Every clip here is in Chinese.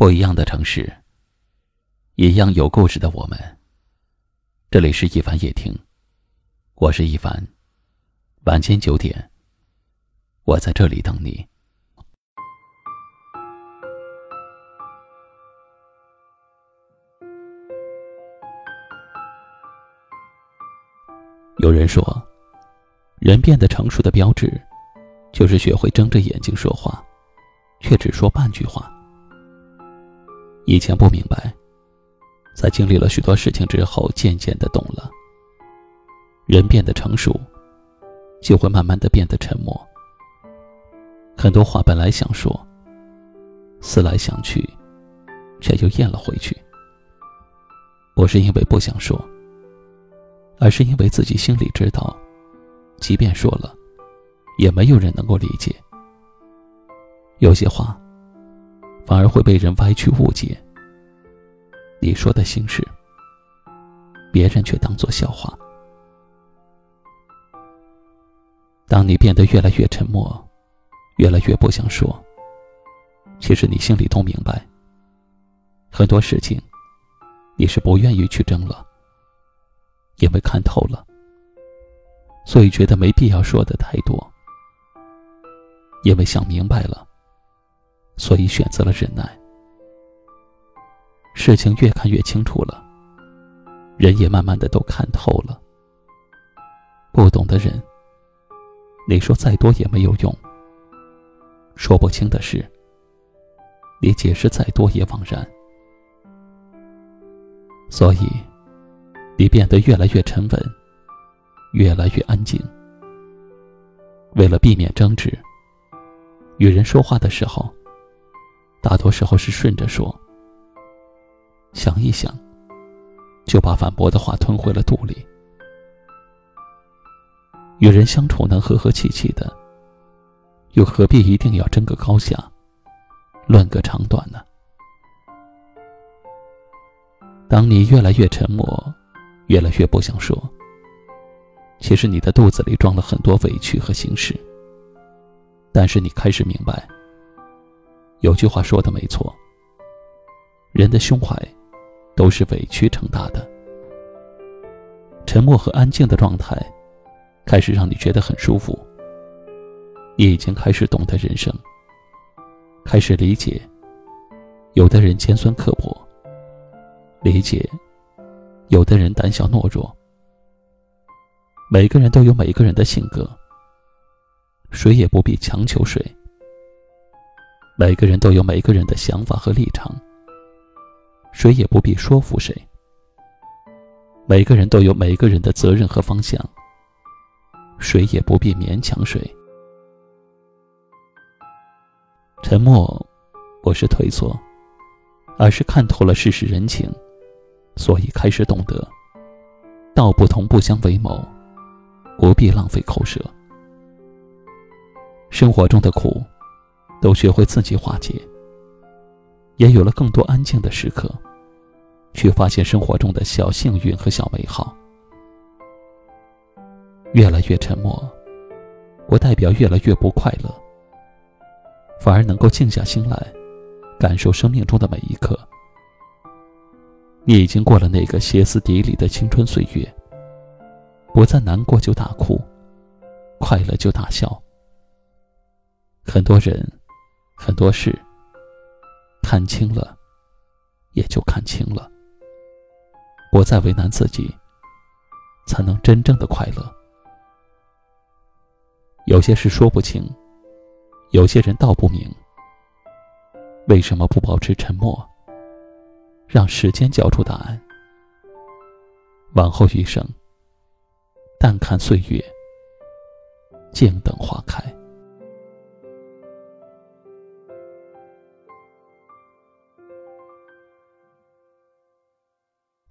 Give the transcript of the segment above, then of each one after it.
不一样的城市，一样有故事的我们。这里是一凡夜听，我是一凡。晚间九点，我在这里等你。有人说，人变得成熟的标志，就是学会睁着眼睛说话，却只说半句话。以前不明白，在经历了许多事情之后，渐渐的懂了。人变得成熟，就会慢慢的变得沉默。很多话本来想说，思来想去，却又咽了回去。不是因为不想说，而是因为自己心里知道，即便说了，也没有人能够理解。有些话。反而会被人歪曲误解。你说的心事，别人却当作笑话。当你变得越来越沉默，越来越不想说，其实你心里都明白，很多事情你是不愿意去争了，因为看透了，所以觉得没必要说的太多，因为想明白了。所以选择了忍耐。事情越看越清楚了，人也慢慢的都看透了。不懂的人，你说再多也没有用。说不清的事，你解释再多也枉然。所以，你变得越来越沉稳，越来越安静。为了避免争执，与人说话的时候。大多时候是顺着说，想一想，就把反驳的话吞回了肚里。与人相处能和和气气的，又何必一定要争个高下，论个长短呢？当你越来越沉默，越来越不想说，其实你的肚子里装了很多委屈和心事。但是你开始明白。有句话说的没错，人的胸怀都是委屈撑大的。沉默和安静的状态，开始让你觉得很舒服。你已经开始懂得人生，开始理解，有的人尖酸刻薄，理解，有的人胆小懦弱。每个人都有每个人的性格，谁也不必强求谁。每个人都有每个人的想法和立场，谁也不必说服谁。每个人都有每个人的责任和方向，谁也不必勉强谁。沉默不是退缩，而是看透了世事人情，所以开始懂得，道不同不相为谋，不必浪费口舌。生活中的苦。都学会自己化解，也有了更多安静的时刻，去发现生活中的小幸运和小美好。越来越沉默，不代表越来越不快乐，反而能够静下心来，感受生命中的每一刻。你已经过了那个歇斯底里的青春岁月，不再难过就大哭，快乐就大笑。很多人。很多事看清了，也就看清了。不再为难自己，才能真正的快乐。有些事说不清，有些人道不明。为什么不保持沉默，让时间交出答案？往后余生，淡看岁月，静等花开。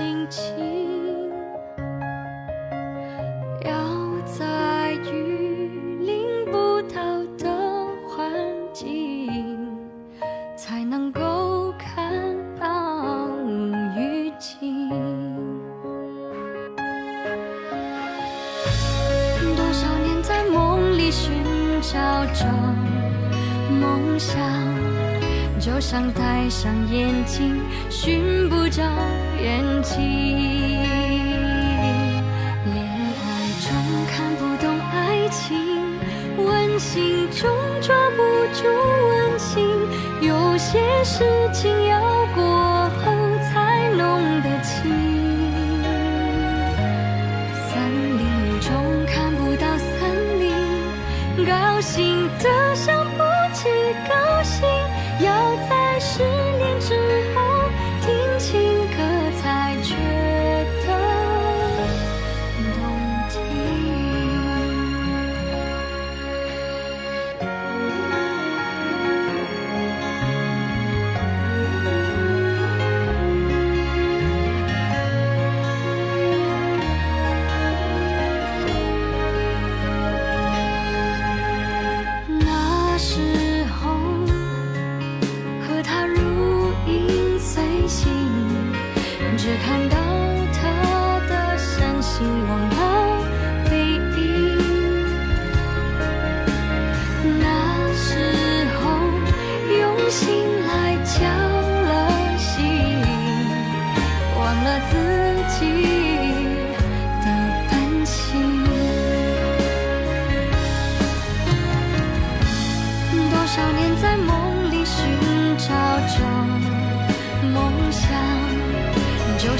心情。要在雨淋不到的环境，才能够看到雨景。多少年在梦里寻找着梦想，就像戴上眼镜寻不着眼睛。恋爱中看不懂爱情，温馨中抓不住温情，有些事情要过后才弄得清。森林中看不到森林，高兴的想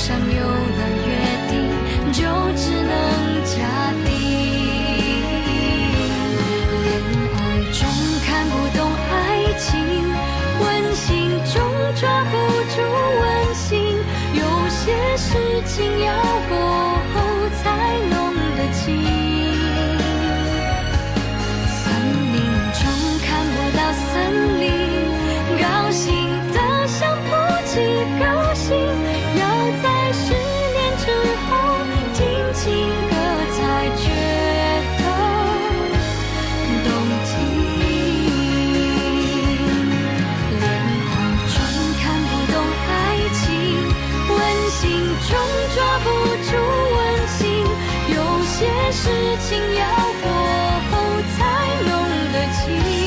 上有了约定，就只能假定。恋爱中看不懂爱情，温馨中抓不住温馨，有些事情要过事情要过后才弄得清